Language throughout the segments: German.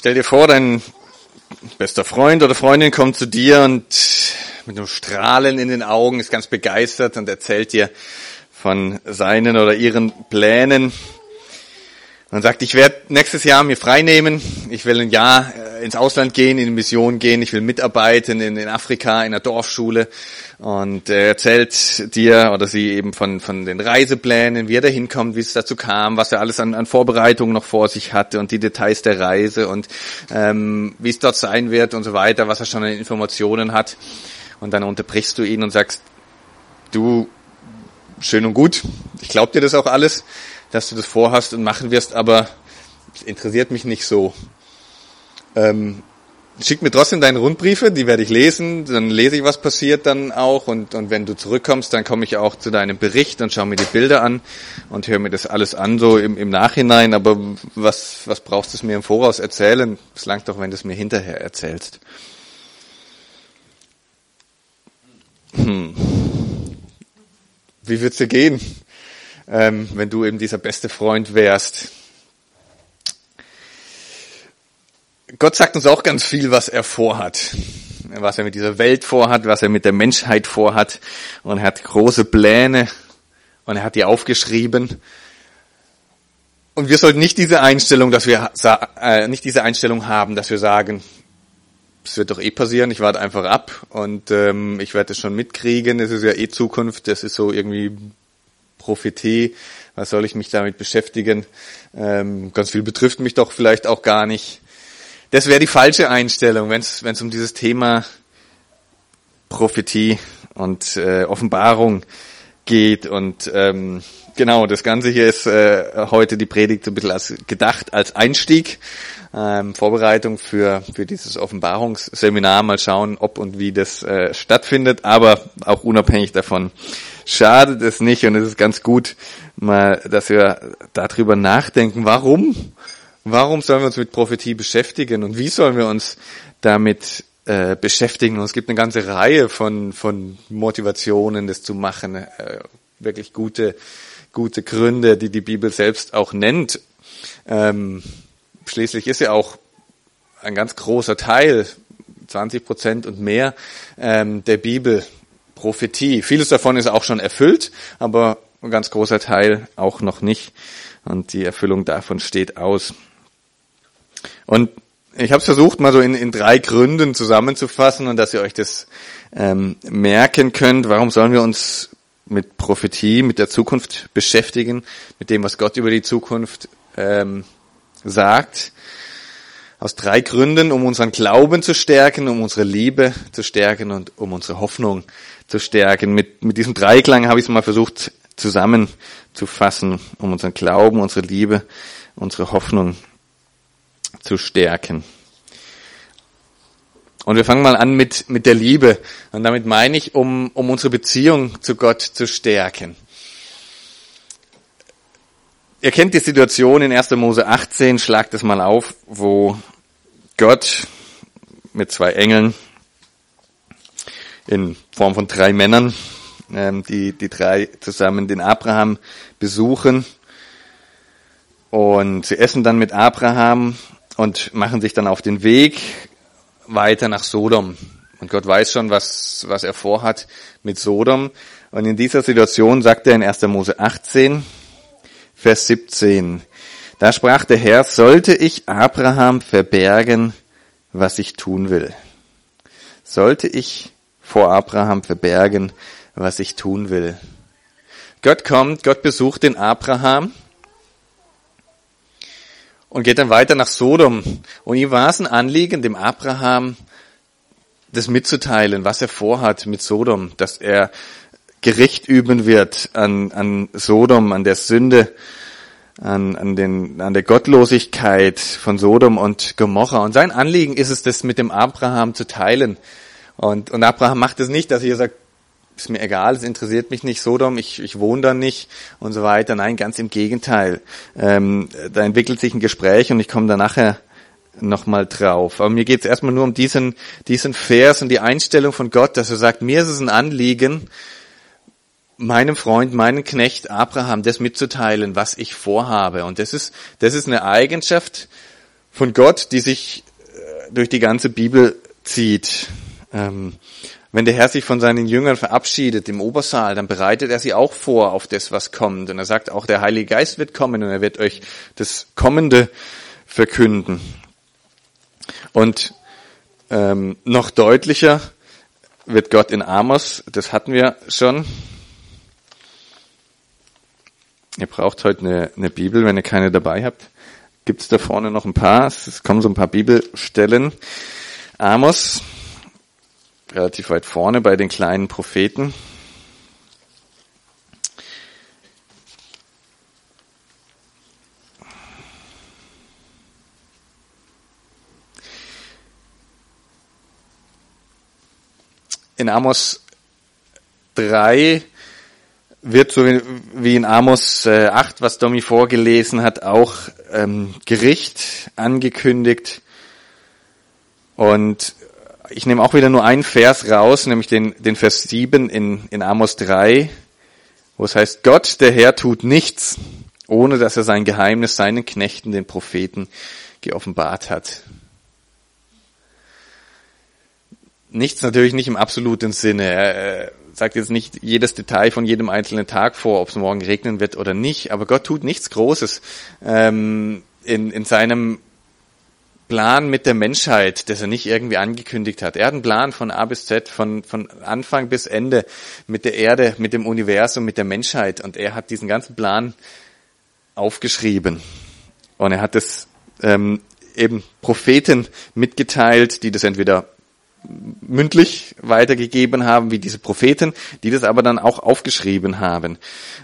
Stell dir vor, dein bester Freund oder Freundin kommt zu dir und mit einem Strahlen in den Augen ist ganz begeistert und erzählt dir von seinen oder ihren Plänen und sagt, ich werde nächstes Jahr mir frei nehmen, ich will ein Jahr äh, ins Ausland gehen, in die Mission gehen, ich will mitarbeiten in, in Afrika, in einer Dorfschule und er erzählt dir oder sie eben von, von den Reiseplänen, wie er da hinkommt, wie es dazu kam, was er alles an, an Vorbereitungen noch vor sich hatte und die Details der Reise und ähm, wie es dort sein wird und so weiter, was er schon an Informationen hat und dann unterbrichst du ihn und sagst, du, schön und gut, ich glaube dir das auch alles, dass du das vorhast und machen wirst, aber es interessiert mich nicht so. Ähm, schick mir trotzdem deine Rundbriefe, die werde ich lesen, dann lese ich, was passiert dann auch und, und wenn du zurückkommst, dann komme ich auch zu deinem Bericht und schaue mir die Bilder an und höre mir das alles an, so im, im Nachhinein, aber was, was brauchst du mir im Voraus erzählen? Es langt doch, wenn du es mir hinterher erzählst. Hm. Wie wird's dir gehen? ähm, wenn du eben dieser beste Freund wärst. Gott sagt uns auch ganz viel, was er vorhat. Was er mit dieser Welt vorhat, was er mit der Menschheit vorhat. Und er hat große Pläne und er hat die aufgeschrieben. Und wir sollten nicht diese Einstellung, dass wir äh, nicht diese Einstellung haben, dass wir sagen, es wird doch eh passieren, ich warte einfach ab und ähm, ich werde es schon mitkriegen, es ist ja eh Zukunft, das ist so irgendwie Prophetie, was soll ich mich damit beschäftigen? Ähm, ganz viel betrifft mich doch vielleicht auch gar nicht. Das wäre die falsche Einstellung, wenn es um dieses Thema Prophetie und äh, Offenbarung geht. Und ähm, genau, das Ganze hier ist äh, heute die Predigt so ein bisschen als gedacht als Einstieg, ähm, Vorbereitung für, für dieses Offenbarungsseminar. Mal schauen, ob und wie das äh, stattfindet, aber auch unabhängig davon schadet es nicht und es ist ganz gut, mal, dass wir darüber nachdenken, warum, warum sollen wir uns mit Prophetie beschäftigen und wie sollen wir uns damit äh, beschäftigen. Und es gibt eine ganze Reihe von, von Motivationen, das zu machen, äh, wirklich gute, gute Gründe, die die Bibel selbst auch nennt. Ähm, schließlich ist ja auch ein ganz großer Teil, 20 Prozent und mehr ähm, der Bibel Prophetie. Vieles davon ist auch schon erfüllt, aber ein ganz großer Teil auch noch nicht. Und die Erfüllung davon steht aus. Und ich habe es versucht, mal so in, in drei Gründen zusammenzufassen und dass ihr euch das ähm, merken könnt. Warum sollen wir uns mit Prophetie, mit der Zukunft beschäftigen, mit dem, was Gott über die Zukunft ähm, sagt? Aus drei Gründen, um unseren Glauben zu stärken, um unsere Liebe zu stärken und um unsere Hoffnung zu stärken. Mit, mit diesem Dreiklang habe ich es mal versucht zusammenzufassen, um unseren Glauben, unsere Liebe, unsere Hoffnung zu stärken. Und wir fangen mal an mit, mit der Liebe. Und damit meine ich, um, um unsere Beziehung zu Gott zu stärken. Ihr kennt die Situation in 1. Mose 18, schlagt es mal auf, wo Gott mit zwei Engeln in Form von drei Männern, ähm, die, die drei zusammen den Abraham besuchen. Und sie essen dann mit Abraham und machen sich dann auf den Weg weiter nach Sodom. Und Gott weiß schon, was, was er vorhat mit Sodom. Und in dieser Situation sagt er in 1. Mose 18, Vers 17, da sprach der Herr, sollte ich Abraham verbergen, was ich tun will? Sollte ich vor Abraham verbergen, was ich tun will. Gott kommt, Gott besucht den Abraham und geht dann weiter nach Sodom. Und ihm war es ein Anliegen, dem Abraham das mitzuteilen, was er vorhat mit Sodom, dass er Gericht üben wird an, an Sodom, an der Sünde, an, an, den, an der Gottlosigkeit von Sodom und Gomorra. Und sein Anliegen ist es, das mit dem Abraham zu teilen. Und, und Abraham macht es nicht, dass er sagt, ist mir egal, es interessiert mich nicht Sodom, ich, ich wohne da nicht und so weiter. Nein, ganz im Gegenteil. Ähm, da entwickelt sich ein Gespräch und ich komme da nachher nochmal drauf. Aber mir geht es erstmal nur um diesen, diesen Vers und die Einstellung von Gott, dass er sagt, mir ist es ein Anliegen, meinem Freund, meinem Knecht Abraham das mitzuteilen, was ich vorhabe. Und das ist, das ist eine Eigenschaft von Gott, die sich äh, durch die ganze Bibel zieht. Ähm, wenn der Herr sich von seinen Jüngern verabschiedet im Obersaal, dann bereitet er sie auch vor auf das, was kommt. Und er sagt auch, der Heilige Geist wird kommen und er wird euch das Kommende verkünden. Und ähm, noch deutlicher wird Gott in Amos, das hatten wir schon. Ihr braucht heute eine, eine Bibel, wenn ihr keine dabei habt. Gibt es da vorne noch ein paar? Es kommen so ein paar Bibelstellen. Amos, relativ weit vorne bei den kleinen Propheten. In Amos 3 wird so wie in Amos 8, was Domi vorgelesen hat, auch ähm, Gericht angekündigt. Und ich nehme auch wieder nur einen Vers raus, nämlich den, den Vers 7 in, in Amos 3, wo es heißt, Gott, der Herr, tut nichts, ohne dass er sein Geheimnis seinen Knechten, den Propheten, geoffenbart hat. Nichts natürlich nicht im absoluten Sinne. Er sagt jetzt nicht jedes Detail von jedem einzelnen Tag vor, ob es morgen regnen wird oder nicht, aber Gott tut nichts Großes ähm, in, in seinem Plan mit der Menschheit, das er nicht irgendwie angekündigt hat. Er hat einen Plan von A bis Z, von, von Anfang bis Ende mit der Erde, mit dem Universum, mit der Menschheit. Und er hat diesen ganzen Plan aufgeschrieben. Und er hat es ähm, eben Propheten mitgeteilt, die das entweder mündlich weitergegeben haben, wie diese Propheten, die das aber dann auch aufgeschrieben haben.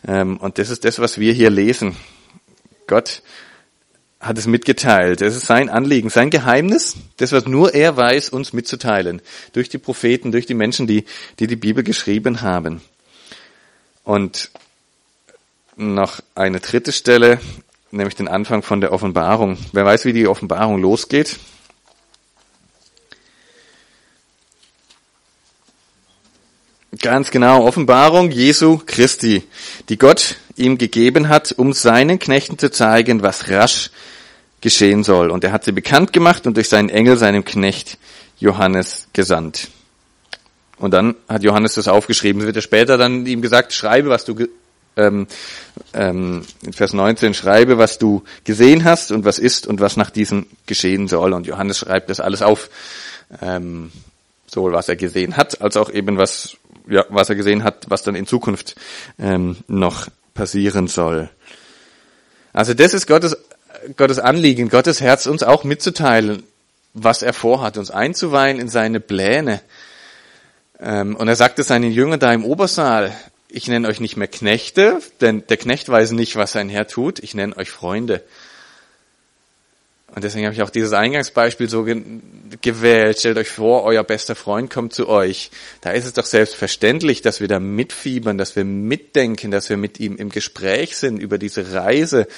Ähm, und das ist das, was wir hier lesen. Gott hat es mitgeteilt. Es ist sein Anliegen, sein Geheimnis, das, was nur er weiß, uns mitzuteilen. Durch die Propheten, durch die Menschen, die die, die Bibel geschrieben haben. Und noch eine dritte Stelle, nämlich den Anfang von der Offenbarung. Wer weiß, wie die Offenbarung losgeht? Ganz genau, Offenbarung Jesu Christi, die Gott ihm gegeben hat, um seinen Knechten zu zeigen, was rasch geschehen soll. Und er hat sie bekannt gemacht und durch seinen Engel seinem Knecht Johannes gesandt. Und dann hat Johannes das aufgeschrieben. Es wird ja später dann ihm gesagt, schreibe, was du, ähm, ähm, in Vers 19, schreibe, was du gesehen hast und was ist und was nach diesem geschehen soll. Und Johannes schreibt das alles auf. Ähm, sowohl was er gesehen hat, als auch eben was, ja, was er gesehen hat, was dann in Zukunft ähm, noch passieren soll. Also das ist Gottes, Gottes Anliegen, Gottes Herz, uns auch mitzuteilen, was er vorhat, uns einzuweihen in seine Pläne. Ähm, und er sagte seinen Jüngern da im Obersaal, ich nenne euch nicht mehr Knechte, denn der Knecht weiß nicht, was sein Herr tut, ich nenne euch Freunde. Und deswegen habe ich auch dieses Eingangsbeispiel so ge gewählt. Stellt euch vor, euer bester Freund kommt zu euch. Da ist es doch selbstverständlich, dass wir da mitfiebern, dass wir mitdenken, dass wir mit ihm im Gespräch sind über diese Reise,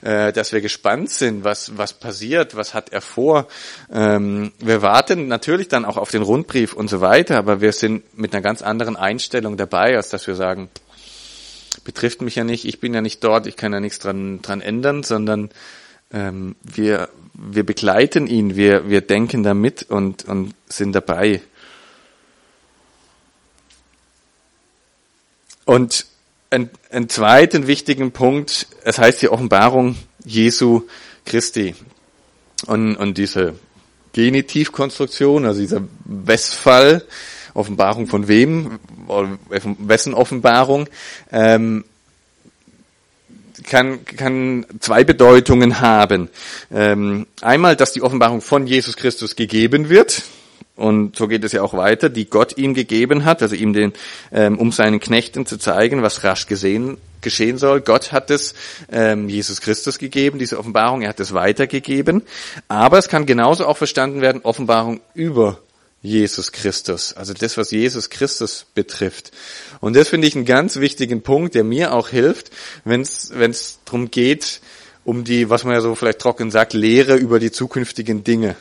äh, dass wir gespannt sind, was, was passiert, was hat er vor. Ähm, wir warten natürlich dann auch auf den Rundbrief und so weiter, aber wir sind mit einer ganz anderen Einstellung dabei, als dass wir sagen, betrifft mich ja nicht, ich bin ja nicht dort, ich kann ja nichts dran, dran ändern, sondern ähm, wir, wir begleiten ihn, wir, wir denken damit und, und sind dabei. Und ein, ein zweiten wichtigen Punkt, es heißt die Offenbarung Jesu Christi. Und, und diese Genitivkonstruktion, also dieser Westfall, Offenbarung von wem, wessen Offenbarung, ähm, kann, kann zwei Bedeutungen haben. Ähm, einmal, dass die Offenbarung von Jesus Christus gegeben wird. Und so geht es ja auch weiter, die Gott ihm gegeben hat, also ihm den, ähm, um seinen Knechten zu zeigen, was rasch gesehen, geschehen soll. Gott hat es ähm, Jesus Christus gegeben, diese Offenbarung, er hat es weitergegeben. Aber es kann genauso auch verstanden werden, Offenbarung über Jesus Christus, also das, was Jesus Christus betrifft. Und das finde ich einen ganz wichtigen Punkt, der mir auch hilft, wenn es darum geht, um die, was man ja so vielleicht trocken sagt, Lehre über die zukünftigen Dinge.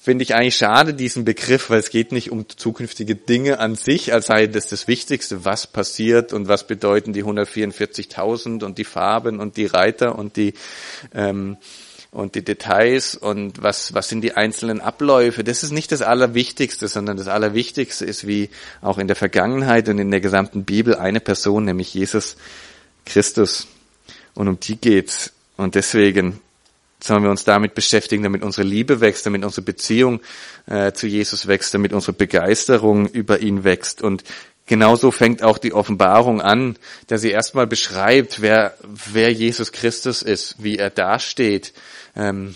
Finde ich eigentlich schade, diesen Begriff, weil es geht nicht um zukünftige Dinge an sich, als sei das das Wichtigste, was passiert und was bedeuten die 144.000 und die Farben und die Reiter und die ähm, und die Details und was, was sind die einzelnen Abläufe. Das ist nicht das Allerwichtigste, sondern das Allerwichtigste ist, wie auch in der Vergangenheit und in der gesamten Bibel eine Person, nämlich Jesus Christus. Und um die geht's. Und deswegen sollen wir uns damit beschäftigen, damit unsere Liebe wächst, damit unsere Beziehung äh, zu Jesus wächst, damit unsere Begeisterung über ihn wächst. Und genauso fängt auch die Offenbarung an, dass sie erstmal beschreibt, wer, wer Jesus Christus ist, wie er dasteht. Ähm,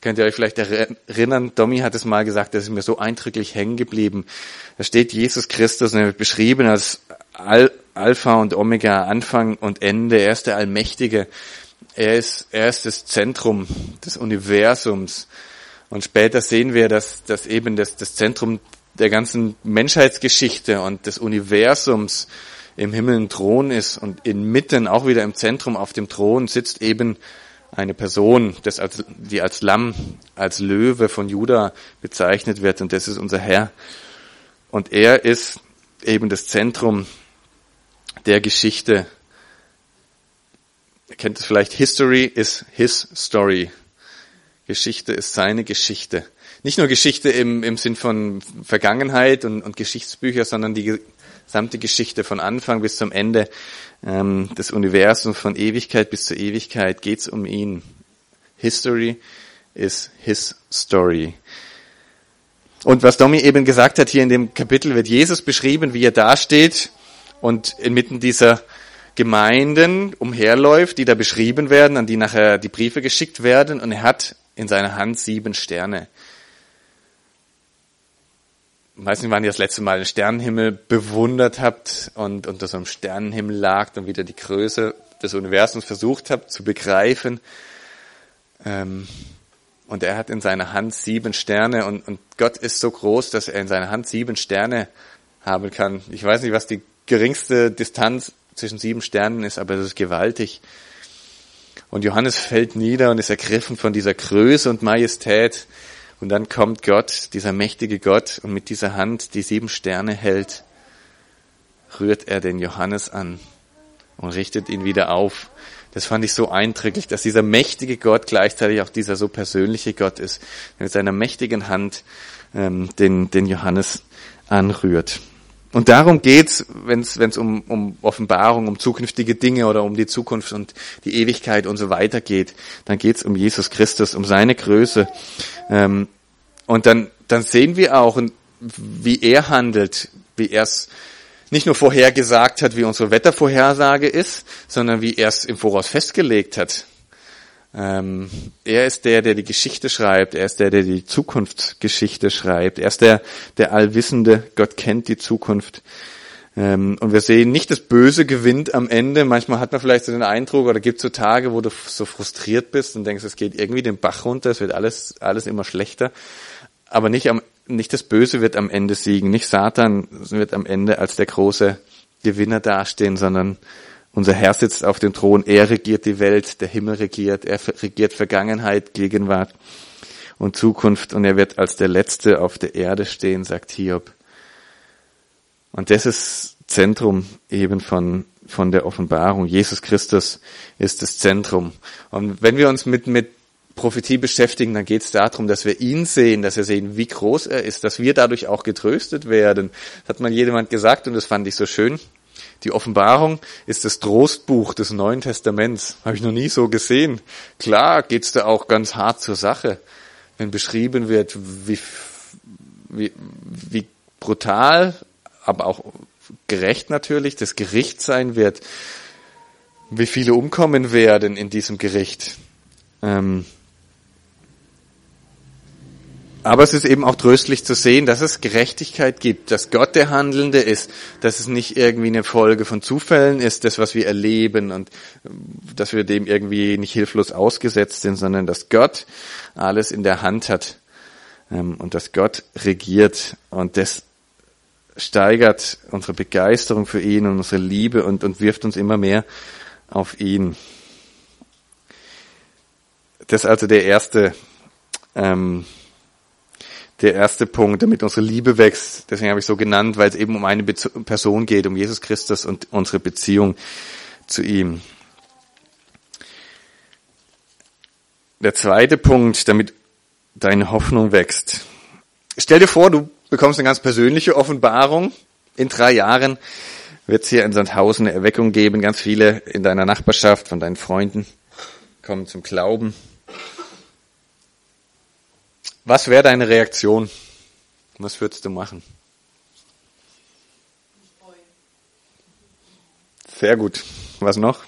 könnt ihr euch vielleicht erinnern, Domi hat es mal gesagt, das ist mir so eindrücklich hängen geblieben. Da steht Jesus Christus er wird beschrieben als Al Alpha und Omega, Anfang und Ende. Er ist der Allmächtige. Er ist, er ist das Zentrum des Universums. Und später sehen wir, dass, dass eben das, das Zentrum der ganzen Menschheitsgeschichte und des Universums im Himmel ein Thron ist und inmitten auch wieder im Zentrum auf dem Thron sitzt eben eine Person, das als, die als Lamm, als Löwe von Juda bezeichnet wird und das ist unser Herr. Und er ist eben das Zentrum der Geschichte Ihr kennt es vielleicht, History is his story. Geschichte ist seine Geschichte. Nicht nur Geschichte im, im Sinn von Vergangenheit und, und Geschichtsbücher, sondern die gesamte Geschichte von Anfang bis zum Ende ähm, des Universums, von Ewigkeit bis zur Ewigkeit geht's um ihn. History is his story. Und was Domi eben gesagt hat, hier in dem Kapitel wird Jesus beschrieben, wie er dasteht und inmitten dieser Gemeinden umherläuft, die da beschrieben werden, an die nachher die Briefe geschickt werden, und er hat in seiner Hand sieben Sterne. Weiß nicht, wann ihr das letzte Mal den Sternenhimmel bewundert habt und unter so einem Sternenhimmel lagt und wieder die Größe des Universums versucht habt zu begreifen. Ähm, und er hat in seiner Hand sieben Sterne und, und Gott ist so groß, dass er in seiner Hand sieben Sterne haben kann. Ich weiß nicht, was die geringste Distanz zwischen sieben Sternen ist, aber das ist gewaltig. Und Johannes fällt nieder und ist ergriffen von dieser Größe und Majestät. Und dann kommt Gott, dieser mächtige Gott, und mit dieser Hand, die sieben Sterne hält, rührt er den Johannes an und richtet ihn wieder auf. Das fand ich so eindrücklich, dass dieser mächtige Gott gleichzeitig auch dieser so persönliche Gott ist, der mit seiner mächtigen Hand ähm, den, den Johannes anrührt. Und darum geht's, wenn es um, um Offenbarung, um zukünftige Dinge oder um die Zukunft und die Ewigkeit und so weiter geht. Dann geht's um Jesus Christus, um seine Größe. Ähm, und dann, dann sehen wir auch, wie er handelt, wie er es nicht nur vorhergesagt hat, wie unsere Wettervorhersage ist, sondern wie er es im Voraus festgelegt hat. Ähm, er ist der, der die Geschichte schreibt. Er ist der, der die Zukunftsgeschichte schreibt. Er ist der, der Allwissende. Gott kennt die Zukunft. Ähm, und wir sehen nicht, das Böse gewinnt am Ende. Manchmal hat man vielleicht so den Eindruck, oder gibt es so Tage, wo du so frustriert bist und denkst, es geht irgendwie den Bach runter, es wird alles, alles immer schlechter. Aber nicht am, nicht das Böse wird am Ende siegen. Nicht Satan wird am Ende als der große Gewinner dastehen, sondern unser Herr sitzt auf dem Thron, er regiert die Welt, der Himmel regiert, er regiert Vergangenheit, Gegenwart und Zukunft und er wird als der Letzte auf der Erde stehen, sagt Hiob. Und das ist Zentrum eben von, von der Offenbarung. Jesus Christus ist das Zentrum. Und wenn wir uns mit, mit Prophetie beschäftigen, dann geht es darum, dass wir ihn sehen, dass wir sehen, wie groß er ist, dass wir dadurch auch getröstet werden. Das hat mal jemand gesagt und das fand ich so schön. Die Offenbarung ist das Trostbuch des Neuen Testaments. Habe ich noch nie so gesehen. Klar geht's da auch ganz hart zur Sache, wenn beschrieben wird, wie, wie, wie brutal, aber auch gerecht natürlich das Gericht sein wird, wie viele umkommen werden in diesem Gericht. Ähm, aber es ist eben auch tröstlich zu sehen, dass es Gerechtigkeit gibt, dass Gott der Handelnde ist, dass es nicht irgendwie eine Folge von Zufällen ist, das, was wir erleben und äh, dass wir dem irgendwie nicht hilflos ausgesetzt sind, sondern dass Gott alles in der Hand hat ähm, und dass Gott regiert und das steigert unsere Begeisterung für ihn und unsere Liebe und, und wirft uns immer mehr auf ihn. Das ist also der erste ähm, der erste Punkt, damit unsere Liebe wächst. Deswegen habe ich so genannt, weil es eben um eine Person geht, um Jesus Christus und unsere Beziehung zu ihm. der zweite Punkt, damit deine Hoffnung wächst. Stell dir vor, du bekommst eine ganz persönliche Offenbarung. In drei Jahren wird es hier in Sandhausen eine Erweckung geben. Ganz viele in deiner Nachbarschaft, von deinen Freunden kommen zum Glauben. Was wäre deine Reaktion? Was würdest du machen? Sehr gut. Was noch?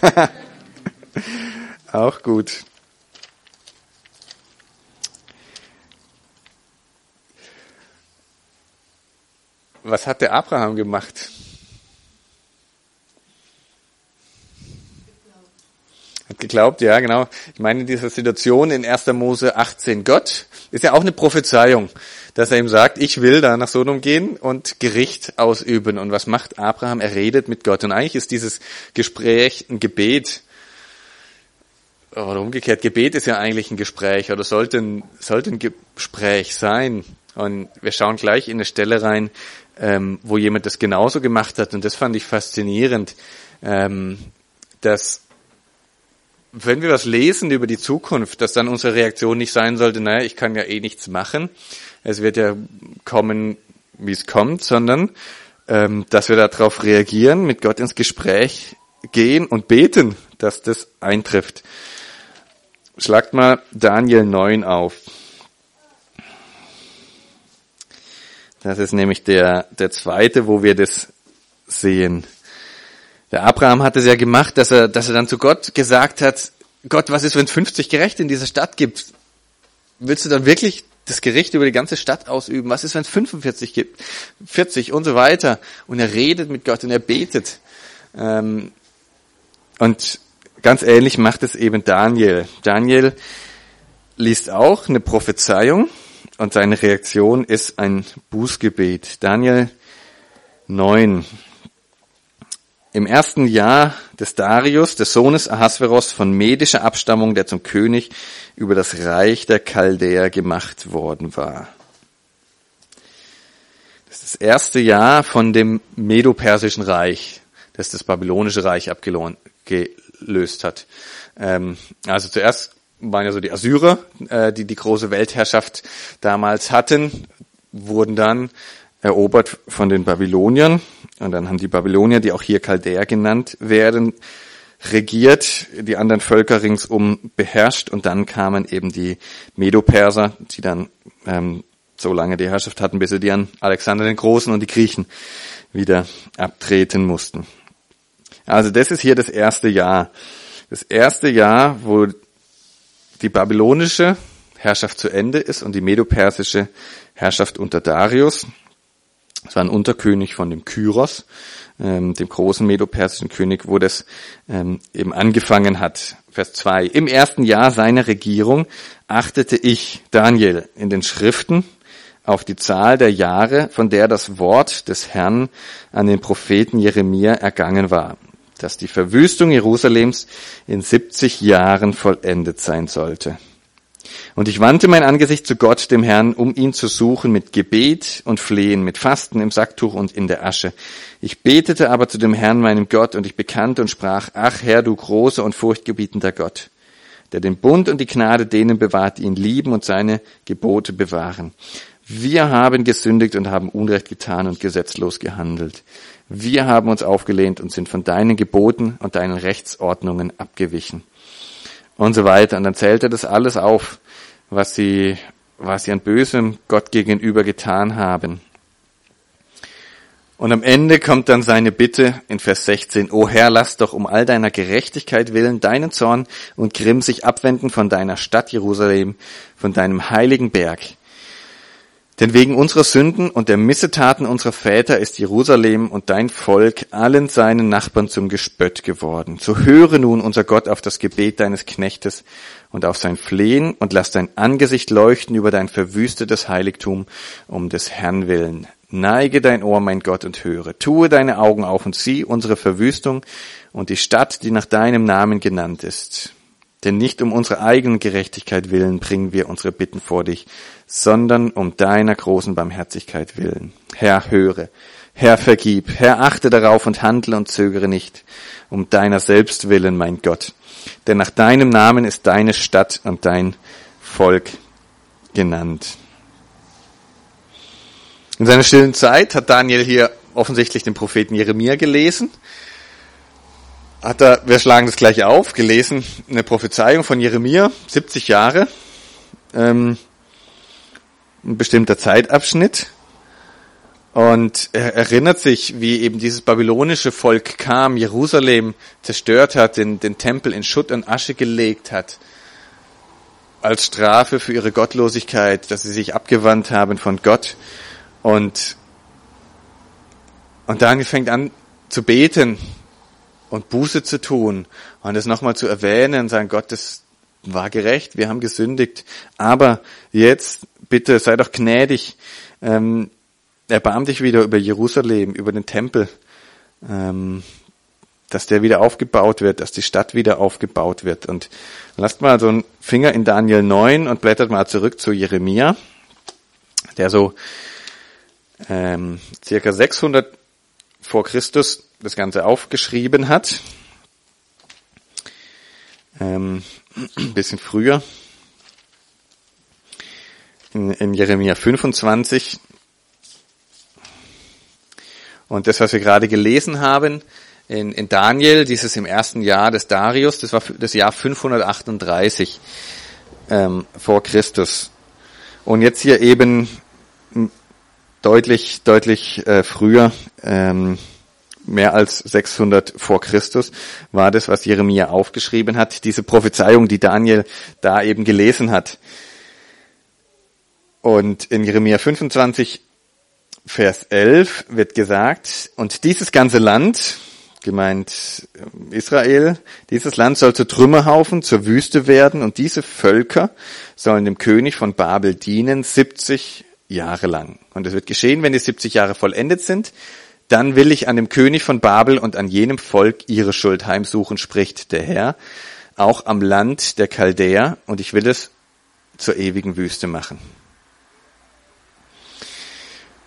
Auch gut. Was hat der Abraham gemacht? Hat geglaubt, ja, genau. Ich meine, in dieser Situation in 1. Mose 18, Gott ist ja auch eine Prophezeiung, dass er ihm sagt, ich will da nach Sodom gehen und Gericht ausüben. Und was macht Abraham? Er redet mit Gott. Und eigentlich ist dieses Gespräch ein Gebet. Oder umgekehrt, Gebet ist ja eigentlich ein Gespräch oder sollte ein, sollte ein Gespräch sein. Und wir schauen gleich in eine Stelle rein, ähm, wo jemand das genauso gemacht hat. Und das fand ich faszinierend, ähm, dass wenn wir was lesen über die Zukunft, dass dann unsere Reaktion nicht sein sollte, naja, ich kann ja eh nichts machen, es wird ja kommen, wie es kommt, sondern ähm, dass wir darauf reagieren, mit Gott ins Gespräch gehen und beten, dass das eintrifft. Schlagt mal Daniel 9 auf. Das ist nämlich der, der zweite, wo wir das sehen. Der Abraham hat es ja gemacht, dass er, dass er dann zu Gott gesagt hat, Gott, was ist, wenn es 50 Gerechte in dieser Stadt gibt? Willst du dann wirklich das Gericht über die ganze Stadt ausüben? Was ist, wenn es 45 gibt? 40 und so weiter. Und er redet mit Gott und er betet. Ähm, und ganz ähnlich macht es eben Daniel. Daniel liest auch eine Prophezeiung und seine Reaktion ist ein Bußgebet. Daniel 9. Im ersten Jahr des Darius, des Sohnes Ahasveros von medischer Abstammung, der zum König über das Reich der Chaldäer gemacht worden war. Das ist das erste Jahr von dem Medo-Persischen Reich, das das babylonische Reich abgelöst hat. Ähm, also zuerst waren ja so die Assyrer, äh, die die große Weltherrschaft damals hatten, wurden dann erobert von den Babyloniern. Und dann haben die Babylonier, die auch hier Chaldäer genannt werden, regiert, die anderen Völker ringsum beherrscht. Und dann kamen eben die Medo-Perser, die dann ähm, so lange die Herrschaft hatten, bis sie die an Alexander den Großen und die Griechen wieder abtreten mussten. Also das ist hier das erste Jahr. Das erste Jahr, wo die babylonische Herrschaft zu Ende ist und die medopersische Herrschaft unter Darius. Es war ein Unterkönig von dem Kyros, ähm, dem großen medopersischen König, wo das ähm, eben angefangen hat. Vers 2. Im ersten Jahr seiner Regierung achtete ich, Daniel, in den Schriften auf die Zahl der Jahre, von der das Wort des Herrn an den Propheten Jeremia ergangen war dass die Verwüstung Jerusalems in 70 Jahren vollendet sein sollte. Und ich wandte mein Angesicht zu Gott, dem Herrn, um ihn zu suchen mit Gebet und Flehen, mit Fasten im Sacktuch und in der Asche. Ich betete aber zu dem Herrn, meinem Gott, und ich bekannte und sprach, ach Herr, du großer und furchtgebietender Gott, der den Bund und die Gnade denen bewahrt, die ihn lieben und seine Gebote bewahren. Wir haben gesündigt und haben Unrecht getan und gesetzlos gehandelt. Wir haben uns aufgelehnt und sind von deinen Geboten und deinen Rechtsordnungen abgewichen. Und so weiter. Und dann zählt er das alles auf, was sie, was sie an Bösem Gott gegenüber getan haben. Und am Ende kommt dann seine Bitte in Vers 16, O Herr, lass doch um all deiner Gerechtigkeit willen deinen Zorn und Grimm sich abwenden von deiner Stadt Jerusalem, von deinem heiligen Berg. Denn wegen unserer Sünden und der Missetaten unserer Väter ist Jerusalem und dein Volk allen seinen Nachbarn zum Gespött geworden. So höre nun unser Gott auf das Gebet deines Knechtes und auf sein Flehen und lass dein Angesicht leuchten über dein verwüstetes Heiligtum um des Herrn willen. Neige dein Ohr, mein Gott, und höre. Tue deine Augen auf und sieh unsere Verwüstung und die Stadt, die nach deinem Namen genannt ist. Denn nicht um unsere eigenen Gerechtigkeit willen bringen wir unsere Bitten vor dich, sondern um deiner großen Barmherzigkeit willen. Herr, höre. Herr, vergib. Herr, achte darauf und handle und zögere nicht, um deiner selbst willen, mein Gott. Denn nach deinem Namen ist deine Stadt und dein Volk genannt. In seiner stillen Zeit hat Daniel hier offensichtlich den Propheten Jeremia gelesen. Hat er, wir schlagen das gleich auf, gelesen, eine Prophezeiung von Jeremia, 70 Jahre, ähm, ein bestimmter Zeitabschnitt. Und er erinnert sich, wie eben dieses babylonische Volk kam, Jerusalem zerstört hat, den, den Tempel in Schutt und Asche gelegt hat, als Strafe für ihre Gottlosigkeit, dass sie sich abgewandt haben von Gott. Und, und Daniel fängt an zu beten und Buße zu tun und es nochmal zu erwähnen sagen, Gott, das war gerecht, wir haben gesündigt, aber jetzt bitte sei doch gnädig, ähm, erbarm dich wieder über Jerusalem, über den Tempel, ähm, dass der wieder aufgebaut wird, dass die Stadt wieder aufgebaut wird. Und lasst mal so einen Finger in Daniel 9 und blättert mal zurück zu Jeremia, der so ähm, circa 600 vor Christus das Ganze aufgeschrieben hat. Ähm, ein bisschen früher. In, in Jeremia 25. Und das, was wir gerade gelesen haben, in, in Daniel, dieses im ersten Jahr des Darius, das war das Jahr 538 ähm, vor Christus. Und jetzt hier eben deutlich, deutlich äh, früher, ähm, mehr als 600 vor Christus, war das, was Jeremia aufgeschrieben hat, diese Prophezeiung, die Daniel da eben gelesen hat. Und in Jeremia 25, Vers 11 wird gesagt, und dieses ganze Land, gemeint äh, Israel, dieses Land soll zu Trümmerhaufen, zur Wüste werden, und diese Völker sollen dem König von Babel dienen, 70 Jahre lang. Und es wird geschehen, wenn die 70 Jahre vollendet sind, dann will ich an dem König von Babel und an jenem Volk ihre Schuld heimsuchen, spricht der Herr, auch am Land der Chaldäer, und ich will es zur ewigen Wüste machen.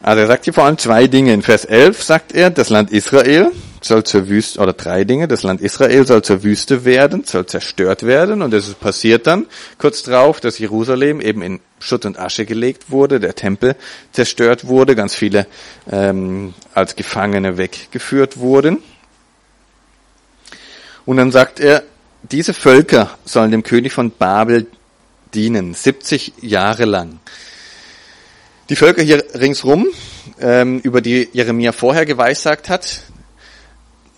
Also er sagt hier vor allem zwei Dinge. In Vers 11 sagt er, das Land Israel soll zur Wüste, oder drei Dinge, das Land Israel soll zur Wüste werden, soll zerstört werden. Und es passiert dann kurz darauf, dass Jerusalem eben in Schutt und Asche gelegt wurde, der Tempel zerstört wurde, ganz viele ähm, als Gefangene weggeführt wurden. Und dann sagt er, diese Völker sollen dem König von Babel dienen, 70 Jahre lang. Die Völker hier ringsrum, ähm, über die Jeremia vorher geweissagt hat,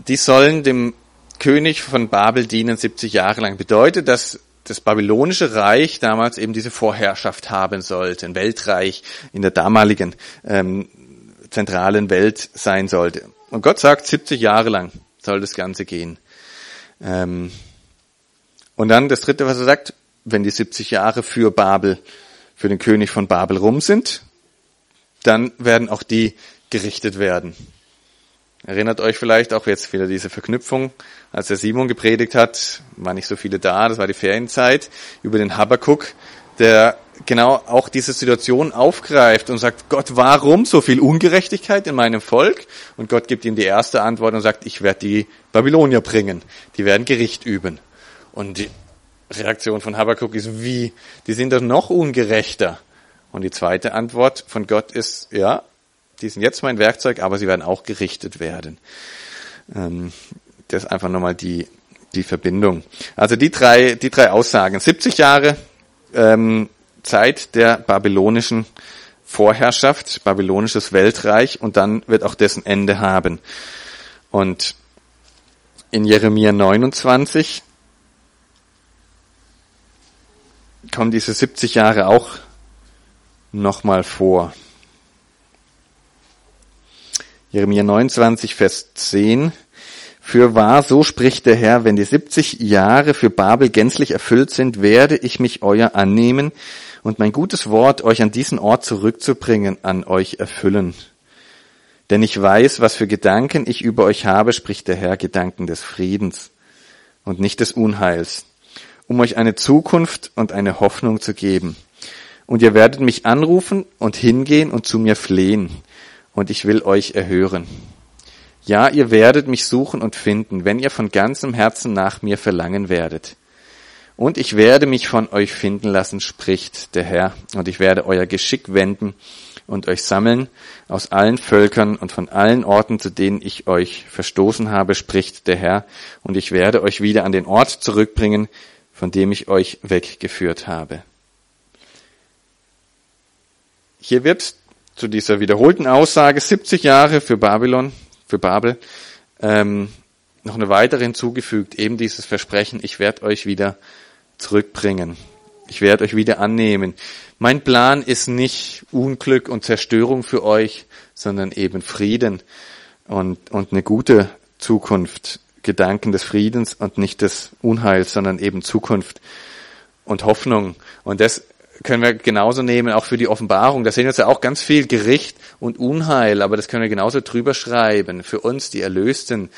die sollen dem König von Babel dienen 70 Jahre lang. Bedeutet, dass das babylonische Reich damals eben diese Vorherrschaft haben sollte, ein Weltreich in der damaligen ähm, zentralen Welt sein sollte. Und Gott sagt, 70 Jahre lang soll das Ganze gehen. Ähm, und dann das Dritte, was er sagt, wenn die 70 Jahre für Babel, für den König von Babel rum sind, dann werden auch die gerichtet werden. Erinnert euch vielleicht auch jetzt wieder diese Verknüpfung, als der Simon gepredigt hat, war nicht so viele da, das war die Ferienzeit, über den Habakuk, der genau auch diese Situation aufgreift und sagt, Gott, warum so viel Ungerechtigkeit in meinem Volk? Und Gott gibt ihm die erste Antwort und sagt, ich werde die Babylonier bringen, die werden Gericht üben. Und die Reaktion von Habakuk ist, wie? Die sind doch noch ungerechter. Und die zweite Antwort von Gott ist, ja, die sind jetzt mein Werkzeug, aber sie werden auch gerichtet werden. Ähm, das ist einfach nochmal die, die Verbindung. Also die drei, die drei Aussagen. 70 Jahre ähm, Zeit der babylonischen Vorherrschaft, babylonisches Weltreich und dann wird auch dessen Ende haben. Und in Jeremia 29 kommen diese 70 Jahre auch nochmal vor. Jeremia 29, Vers 10. Für wahr, so spricht der Herr, wenn die 70 Jahre für Babel gänzlich erfüllt sind, werde ich mich euer annehmen und mein gutes Wort, euch an diesen Ort zurückzubringen, an euch erfüllen. Denn ich weiß, was für Gedanken ich über euch habe, spricht der Herr, Gedanken des Friedens und nicht des Unheils, um euch eine Zukunft und eine Hoffnung zu geben und ihr werdet mich anrufen und hingehen und zu mir flehen. Und ich will euch erhören. Ja, ihr werdet mich suchen und finden, wenn ihr von ganzem Herzen nach mir verlangen werdet. Und ich werde mich von euch finden lassen, spricht der Herr, und ich werde euer Geschick wenden und euch sammeln aus allen Völkern und von allen Orten, zu denen ich euch verstoßen habe, spricht der Herr, und ich werde euch wieder an den Ort zurückbringen, von dem ich euch weggeführt habe. Hier wird zu dieser wiederholten Aussage 70 Jahre für Babylon, für Babel, ähm, noch eine weitere hinzugefügt, eben dieses Versprechen, ich werde euch wieder zurückbringen. Ich werde euch wieder annehmen. Mein Plan ist nicht Unglück und Zerstörung für euch, sondern eben Frieden und, und eine gute Zukunft, Gedanken des Friedens und nicht des Unheils, sondern eben Zukunft und Hoffnung. Und das können wir genauso nehmen, auch für die Offenbarung. Da sehen wir jetzt ja auch ganz viel Gericht und Unheil, aber das können wir genauso drüber schreiben. Für uns, die Erlösten,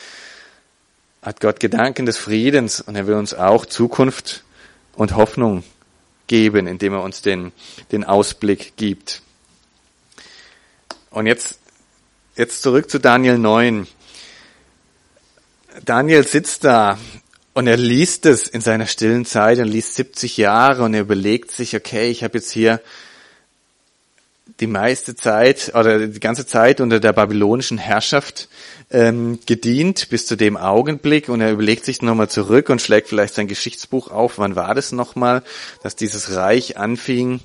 hat Gott Gedanken des Friedens und er will uns auch Zukunft und Hoffnung geben, indem er uns den, den Ausblick gibt. Und jetzt, jetzt zurück zu Daniel 9. Daniel sitzt da und er liest es in seiner stillen Zeit und liest 70 Jahre und er überlegt sich, okay, ich habe jetzt hier die meiste Zeit oder die ganze Zeit unter der babylonischen Herrschaft ähm, gedient bis zu dem Augenblick und er überlegt sich nochmal zurück und schlägt vielleicht sein Geschichtsbuch auf. Wann war das nochmal, dass dieses Reich anfing,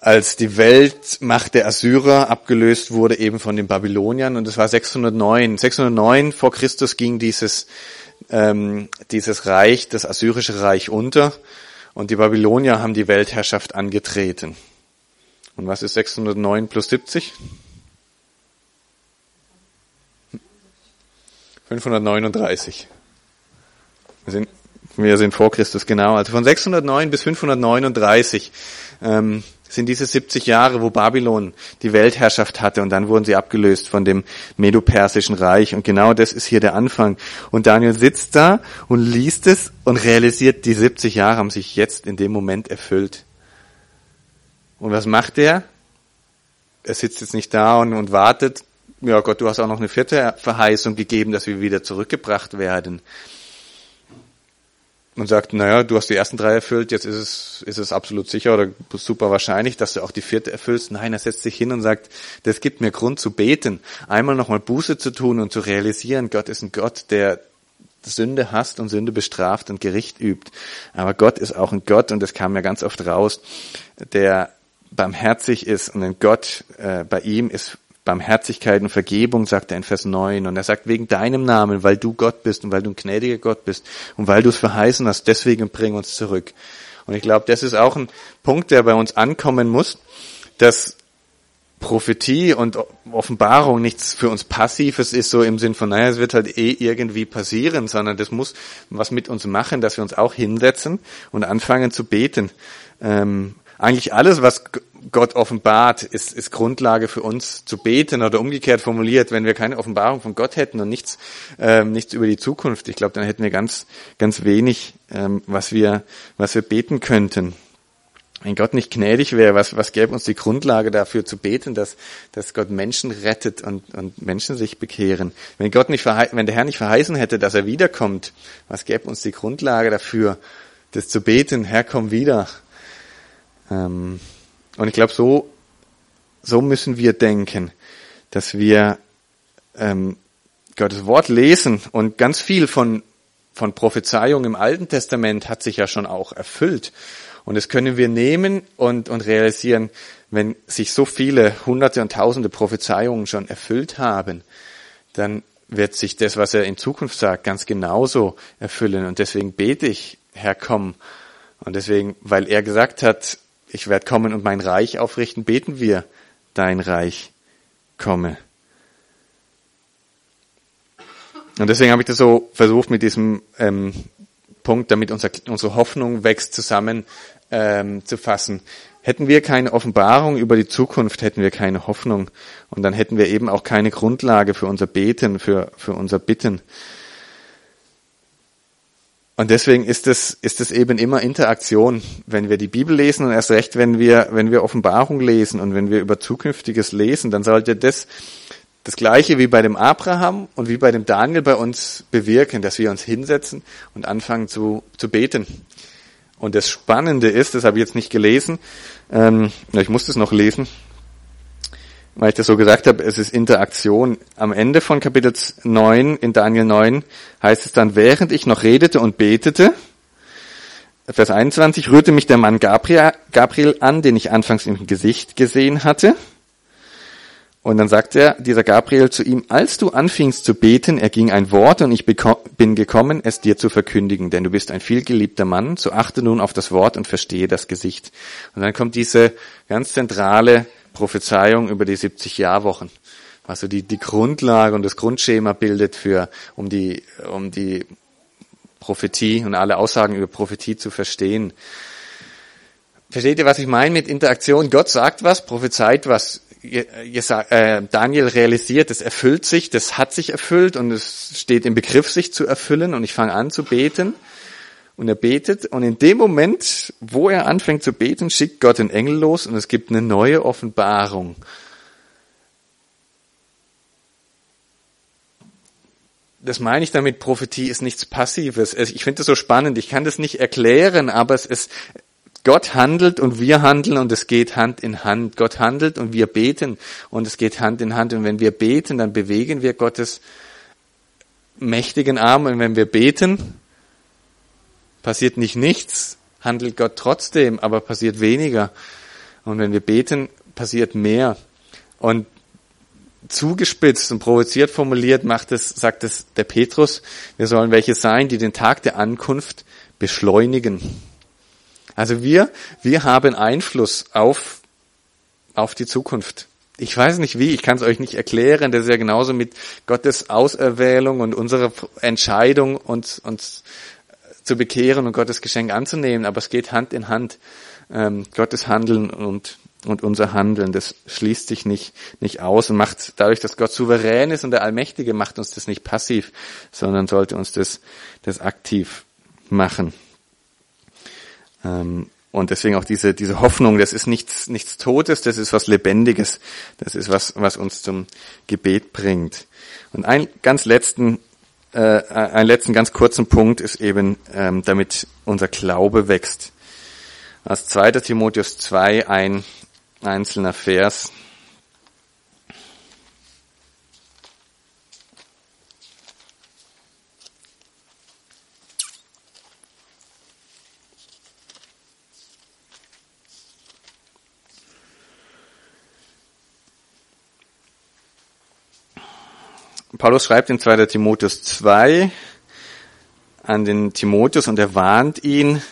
als die Weltmacht der Assyrer abgelöst wurde eben von den Babyloniern und das war 609. 609 vor Christus ging dieses, ähm, dieses Reich, das assyrische Reich unter und die Babylonier haben die Weltherrschaft angetreten. Und was ist 609 plus 70? 539. Wir sind, wir sind vor Christus, genau. Also von 609 bis 539 ähm, sind diese 70 Jahre, wo Babylon die Weltherrschaft hatte und dann wurden sie abgelöst von dem Medo-Persischen Reich. Und genau das ist hier der Anfang. Und Daniel sitzt da und liest es und realisiert, die 70 Jahre haben sich jetzt in dem Moment erfüllt. Und was macht er? Er sitzt jetzt nicht da und, und wartet. Ja Gott, du hast auch noch eine vierte Verheißung gegeben, dass wir wieder zurückgebracht werden. Und sagt, naja, du hast die ersten drei erfüllt, jetzt ist es, ist es absolut sicher oder super wahrscheinlich, dass du auch die vierte erfüllst. Nein, er setzt sich hin und sagt, das gibt mir Grund zu beten, einmal nochmal Buße zu tun und zu realisieren, Gott ist ein Gott, der Sünde hasst und Sünde bestraft und Gericht übt. Aber Gott ist auch ein Gott, und das kam ja ganz oft raus, der barmherzig ist und ein Gott äh, bei ihm ist Barmherzigkeit und Vergebung, sagt er in Vers 9. Und er sagt, wegen deinem Namen, weil du Gott bist und weil du ein gnädiger Gott bist und weil du es verheißen hast, deswegen bring uns zurück. Und ich glaube, das ist auch ein Punkt, der bei uns ankommen muss, dass Prophetie und Offenbarung nichts für uns Passives ist, so im Sinn von, naja, es wird halt eh irgendwie passieren, sondern das muss was mit uns machen, dass wir uns auch hinsetzen und anfangen zu beten. Ähm, eigentlich alles, was Gott offenbart, ist, ist Grundlage für uns zu beten oder umgekehrt formuliert, wenn wir keine Offenbarung von Gott hätten und nichts, ähm, nichts über die Zukunft. Ich glaube, dann hätten wir ganz, ganz wenig, ähm, was wir, was wir beten könnten. Wenn Gott nicht gnädig wäre, was, was gäbe uns die Grundlage dafür zu beten, dass, dass Gott Menschen rettet und, und Menschen sich bekehren? Wenn Gott nicht wenn der Herr nicht verheißen hätte, dass er wiederkommt, was gäbe uns die Grundlage dafür, das zu beten? Herr, komm wieder. Ähm, und ich glaube, so, so müssen wir denken, dass wir ähm, Gottes Wort lesen und ganz viel von, von Prophezeiung im Alten Testament hat sich ja schon auch erfüllt. Und das können wir nehmen und, und realisieren, wenn sich so viele hunderte und tausende Prophezeiungen schon erfüllt haben, dann wird sich das, was er in Zukunft sagt, ganz genauso erfüllen. Und deswegen bete ich, Herr, komm. Und deswegen, weil er gesagt hat, ich werde kommen und mein Reich aufrichten, beten wir, dein Reich komme. Und deswegen habe ich das so versucht mit diesem ähm, Punkt, damit unser, unsere Hoffnung wächst, zusammen ähm, zu fassen. Hätten wir keine Offenbarung über die Zukunft, hätten wir keine Hoffnung. Und dann hätten wir eben auch keine Grundlage für unser Beten, für, für unser Bitten. Und deswegen ist es, ist es eben immer Interaktion, wenn wir die Bibel lesen und erst recht, wenn wir, wenn wir Offenbarung lesen und wenn wir über Zukünftiges lesen, dann sollte das das Gleiche wie bei dem Abraham und wie bei dem Daniel bei uns bewirken, dass wir uns hinsetzen und anfangen zu, zu beten. Und das Spannende ist, das habe ich jetzt nicht gelesen, ähm, ich muss das noch lesen, weil ich das so gesagt habe, es ist Interaktion. Am Ende von Kapitel 9, in Daniel 9, heißt es dann, während ich noch redete und betete, Vers 21, rührte mich der Mann Gabriel, an, den ich anfangs im Gesicht gesehen hatte. Und dann sagt er, dieser Gabriel zu ihm, als du anfingst zu beten, erging ein Wort und ich bin gekommen, es dir zu verkündigen, denn du bist ein vielgeliebter Mann, so achte nun auf das Wort und verstehe das Gesicht. Und dann kommt diese ganz zentrale Prophezeiung über die 70 Jahrwochen, was so die, die Grundlage und das Grundschema bildet für, um die, um die Prophetie und alle Aussagen über Prophetie zu verstehen. Versteht ihr, was ich meine mit Interaktion? Gott sagt was, prophezeit was. Äh, Daniel realisiert, es erfüllt sich, das hat sich erfüllt und es steht im Begriff, sich zu erfüllen und ich fange an zu beten und er betet und in dem Moment, wo er anfängt zu beten, schickt Gott den Engel los und es gibt eine neue Offenbarung. Das meine ich damit, Prophetie ist nichts Passives. Ich finde das so spannend. Ich kann das nicht erklären, aber es ist, Gott handelt und wir handeln und es geht Hand in Hand. Gott handelt und wir beten und es geht Hand in Hand. Und wenn wir beten, dann bewegen wir Gottes mächtigen Arm. Und wenn wir beten, passiert nicht nichts, handelt Gott trotzdem, aber passiert weniger. Und wenn wir beten, passiert mehr. Und zugespitzt und provoziert formuliert macht es, sagt es der Petrus, wir sollen welche sein, die den Tag der Ankunft beschleunigen. Also wir, wir haben Einfluss auf, auf die Zukunft. Ich weiß nicht wie, ich kann es euch nicht erklären, das ist ja genauso mit Gottes Auserwählung und unserer Entscheidung, uns, uns zu bekehren und Gottes Geschenk anzunehmen, aber es geht Hand in Hand. Ähm, Gottes Handeln und, und unser Handeln, das schließt sich nicht, nicht aus und macht dadurch, dass Gott souverän ist und der Allmächtige, macht uns das nicht passiv, sondern sollte uns das, das aktiv machen. Ähm, und deswegen auch diese, diese Hoffnung, das ist nichts, nichts Totes, das ist was Lebendiges, das ist was, was uns zum Gebet bringt. Und einen ganz letzten äh, einen letzten ganz kurzen Punkt ist eben, ähm, damit unser Glaube wächst. Aus 2. Timotheus 2 ein einzelner Vers. Paulus schreibt in 2. Timotheus 2 an den Timotheus und er warnt ihn,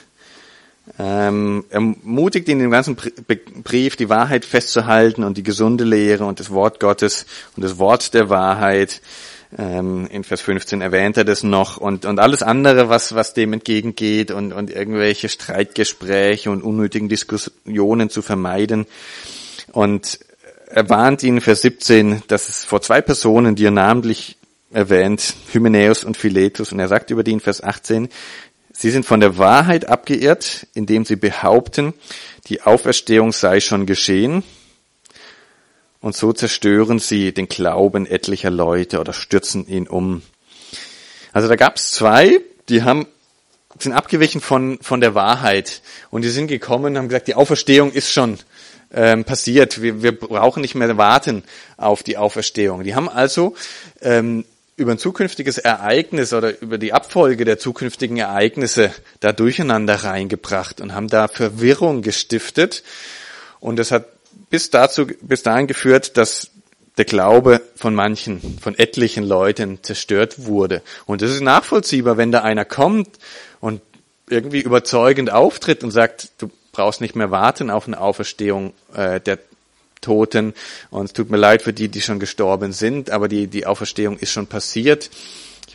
ähm, ermutigt ihn im ganzen Brief, die Wahrheit festzuhalten und die gesunde Lehre und das Wort Gottes und das Wort der Wahrheit. Ähm, in Vers 15 erwähnt er das noch und, und alles andere, was, was dem entgegengeht und, und irgendwelche Streitgespräche und unnötigen Diskussionen zu vermeiden. Und er warnt ihn, Vers 17, dass es vor zwei Personen, die er namentlich erwähnt, Hymenäus und Philetus, und er sagt über die in Vers 18, sie sind von der Wahrheit abgeirrt, indem sie behaupten, die Auferstehung sei schon geschehen, und so zerstören sie den Glauben etlicher Leute oder stürzen ihn um. Also da gab es zwei, die haben sind abgewichen von von der Wahrheit. Und die sind gekommen und haben gesagt, die Auferstehung ist schon ähm, passiert. Wir, wir brauchen nicht mehr warten auf die Auferstehung. Die haben also ähm, über ein zukünftiges Ereignis oder über die Abfolge der zukünftigen Ereignisse da durcheinander reingebracht und haben da Verwirrung gestiftet. Und das hat bis dazu, bis dahin geführt, dass der Glaube von manchen, von etlichen Leuten zerstört wurde. Und das ist nachvollziehbar, wenn da einer kommt und irgendwie überzeugend auftritt und sagt, du brauchst nicht mehr warten auf eine Auferstehung äh, der Toten. Und es tut mir leid für die, die schon gestorben sind, aber die, die Auferstehung ist schon passiert.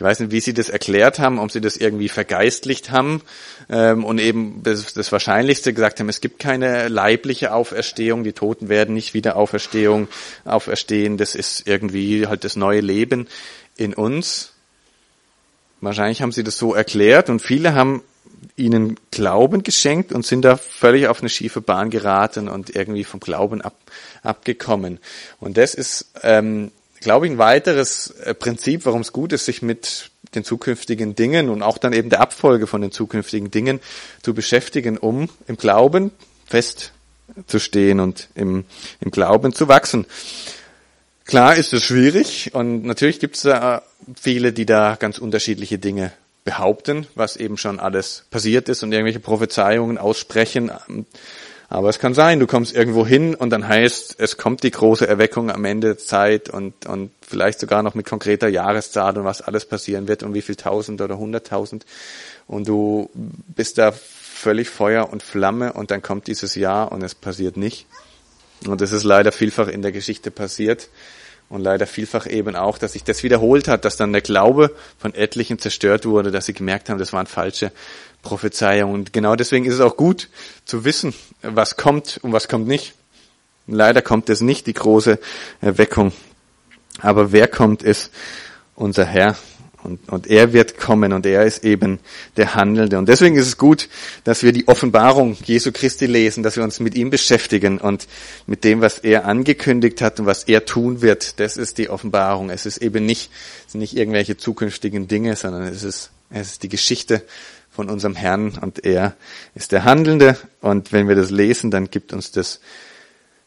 Ich weiß nicht, wie Sie das erklärt haben, ob Sie das irgendwie vergeistlicht haben ähm, und eben das, das Wahrscheinlichste gesagt haben, es gibt keine leibliche Auferstehung, die Toten werden nicht wieder Auferstehung auferstehen, das ist irgendwie halt das neue Leben in uns. wahrscheinlich haben sie das so erklärt und viele haben ihnen Glauben geschenkt und sind da völlig auf eine schiefe Bahn geraten und irgendwie vom Glauben ab, abgekommen. Und das ist, ähm, glaube ich, ein weiteres äh, Prinzip, warum es gut ist, sich mit den zukünftigen Dingen und auch dann eben der Abfolge von den zukünftigen Dingen zu beschäftigen, um im Glauben festzustehen und im, im Glauben zu wachsen. Klar ist es schwierig und natürlich gibt es da viele, die da ganz unterschiedliche Dinge behaupten, was eben schon alles passiert ist und irgendwelche Prophezeiungen aussprechen. Aber es kann sein, du kommst irgendwo hin und dann heißt, es kommt die große Erweckung am Ende der Zeit und, und vielleicht sogar noch mit konkreter Jahreszahl und was alles passieren wird und wie viel tausend oder hunderttausend. Und du bist da völlig Feuer und Flamme und dann kommt dieses Jahr und es passiert nicht. Und es ist leider vielfach in der Geschichte passiert und leider vielfach eben auch, dass sich das wiederholt hat, dass dann der Glaube von etlichen zerstört wurde, dass sie gemerkt haben, das waren falsche Prophezeiungen. Und genau deswegen ist es auch gut zu wissen, was kommt und was kommt nicht. Leider kommt es nicht, die große Erweckung. Aber wer kommt, ist unser Herr. Und, und er wird kommen und er ist eben der Handelnde. Und deswegen ist es gut, dass wir die Offenbarung Jesu Christi lesen, dass wir uns mit ihm beschäftigen und mit dem, was er angekündigt hat und was er tun wird. Das ist die Offenbarung. Es ist eben nicht, es sind nicht irgendwelche zukünftigen Dinge, sondern es ist, es ist die Geschichte von unserem Herrn und er ist der Handelnde. Und wenn wir das lesen, dann gibt uns das,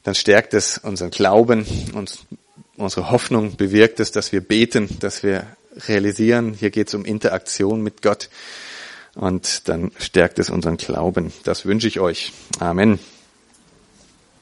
dann stärkt es unseren Glauben, uns, unsere Hoffnung bewirkt es, dass wir beten, dass wir realisieren, hier geht es um Interaktion mit Gott und dann stärkt es unseren Glauben. Das wünsche ich euch. Amen.